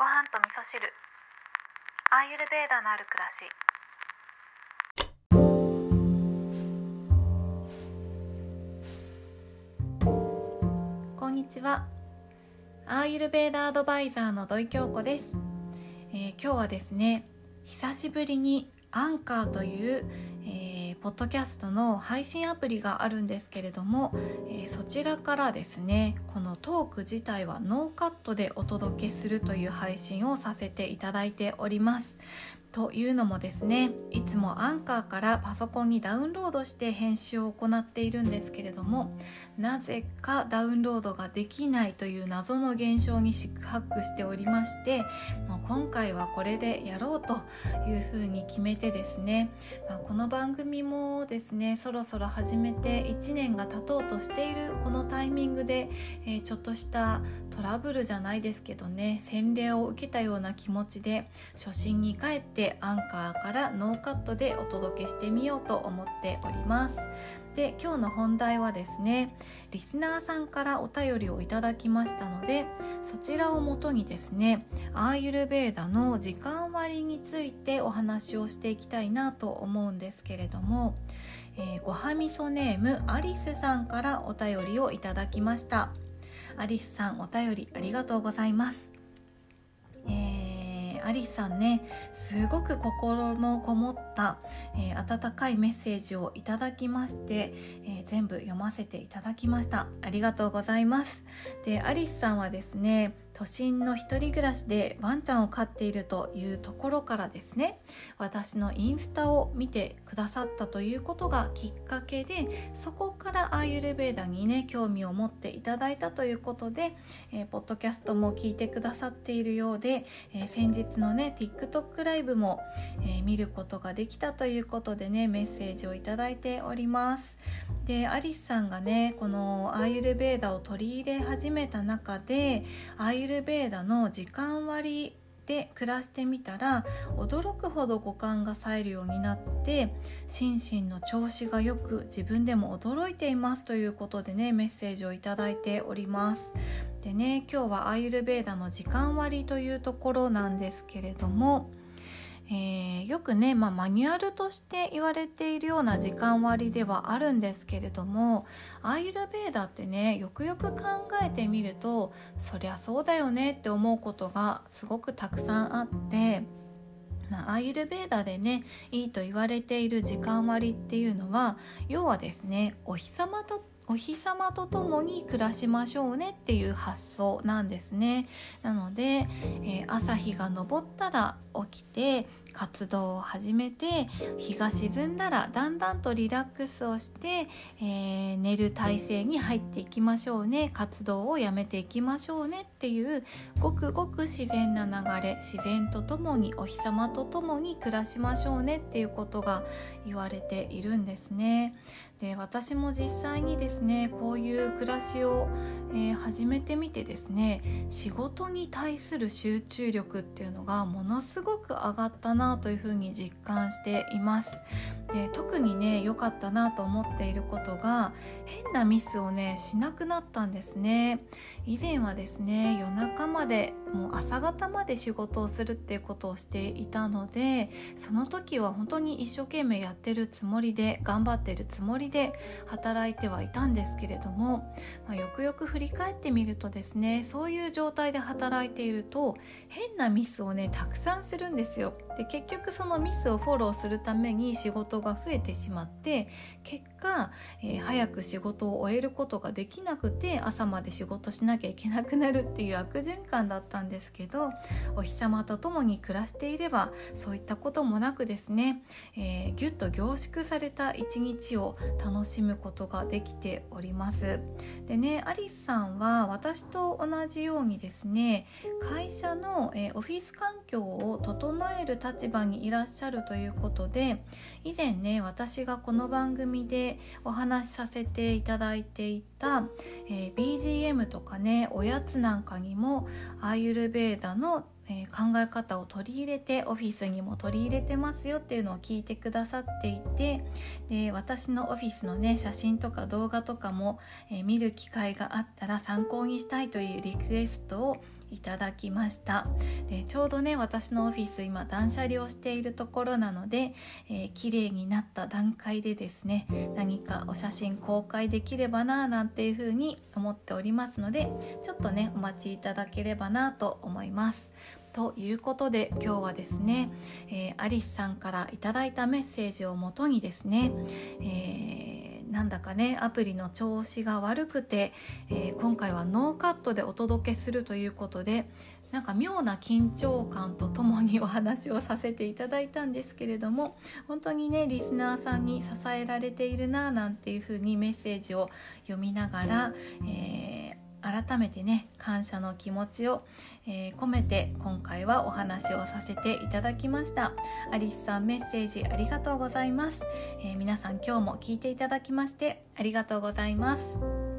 ご飯と味噌汁。アーユルベーダのある暮らし。こんにちは。アーユルベーダアドバイザーの土井京子です、えー今日はですね久しぶりにアンカーという、ポッドキャストの配信アプリがあるんですけれども、えーそちらからですねこのトーク自体はノーカットでお届けするという配信をさせていただいております。というのもですねいつもアンカーからパソコンにダウンロードして編集を行っているんですけれどもなぜかダウンロードができないという謎の現象に四苦八苦しておりましてもう今回はこれでやろうというふうに決めてですね、まあ、この番組もですねそろそろ始めて1年が経とうとしているこのタイミングで、えーちょっとしたトラブルじゃないですけどね洗礼を受けたような気持ちで初心に帰ってアンカーからノーカットでお届けしてみようと思っております。で今日の本題はですねリスナーさんからお便りをいただきましたのでそちらをもとにですねアーユルベーダの時間割についてお話をしていきたいなと思うんですけれども、えーごはみそネームアリスさんからお便りをいただきました。アリスさんお便りありがとうございます。えーアリスさんねすごく心のこもった、えー温かいメッセージをいただきまして、えー全部読ませていただきました。ありがとうございます。でアリスさんはですね都心の一人暮らしでワンちゃんを飼っているというところからですね私のインスタを見てくださったということがきっかけでそこからアーユルベーダにね興味を持っていただいたということで、えーポッドキャストも聞いてくださっているようで、えー先日のね TikTok ライブも、えー見ることができたということでねメッセージをいただいております。でアリスさんがねこのアーユルベーダを取り入れ始めた中でアーユユルベーダの時間割で暮らしてみたら驚くほど五感が冴えるようになって心身の調子がよく自分でも驚いています。ということでねメッセージをいただいております。でね今日はアーユルベーダの時間割というところなんですけれどもえーよくね、まあ、マニュアルとして言われているような時間割ではあるんですけれどもアーユルベーダってねよくよく考えてみるとそりゃそうだよねって思うことがすごくたくさんあって。まあ、アーユルベーダでねいいと言われている時間割っていうのは要はですねお日様とお日様と共に暮らしましょうねっていう発想なんですね。なので、えー朝日が昇ったら起きて活動を始めて日が沈んだらだんだんとリラックスをして、えー寝る体勢に入っていきましょうね活動をやめていきましょうねっていうごくごく自然な流れ自然とともにお日様とともに暮らしましょうねっていうことが言われているんですね。で私も実際にですねこういう暮らしを、えー始めてみてですね仕事に対する集中力っていうのがものすごく上がったななというふうに実感しています。で特にね良かったなと思っていることが変なミスをねしなくなったんですね以前はですね夜中までもう朝方まで仕事をするっていうことをしていたのでその時は本当に一生懸命やってるつもりで頑張ってるつもりで働いてはいたんですけれども、まあ、よくよく振り返ってみるとですねそういう状態で働いていると変なミスをねたくさんするんですよ。で結局そのミスをフォローするために仕事が増えてしまって結果、えー早く仕事を終えることができなくて朝まで仕事しなきゃいけなくなるっていう悪循環だったんですんですけどお日様と共に暮らしていればそういったこともなくですね、えーぎゅっと凝縮された一日を楽しむことができております。でねアリスさんは私と同じようにですね会社の、えオフィス環境を整える立場にいらっしゃるということで以前ね私がこの番組でお話しさせていただいていた、えー BGM とかねおやつなんかにもアーユルベーダのえ考え方を取り入れてオフィスにも取り入れてますよっていうのを聞いてくださっていてで私のオフィスのね写真とか動画とかも、え見る機会があったら参考にしたいというリクエストをいただきました。でちょうどね私のオフィス今断捨離をしているところなので、えー、綺麗になった段階でですね何かお写真公開できればななんていうふうに思っておりますのでちょっとねお待ちいただければなと思います。ということで今日はですね、えー、アリスさんからいただいたメッセージをもとにですね、えー、なんだかねアプリの調子が悪くて、えー、今回はノーカットでお届けするということでなんか妙な緊張感とともにお話をさせていただいたんですけれども本当にねリスナーさんに支えられているななんていうふうにメッセージを読みながら、えー改めてね感謝の気持ちを、えー、込めて今回はお話をさせていただきました。アリスさんメッセージありがとうございます、えー、皆さん今日も聞いていただきましてありがとうございます。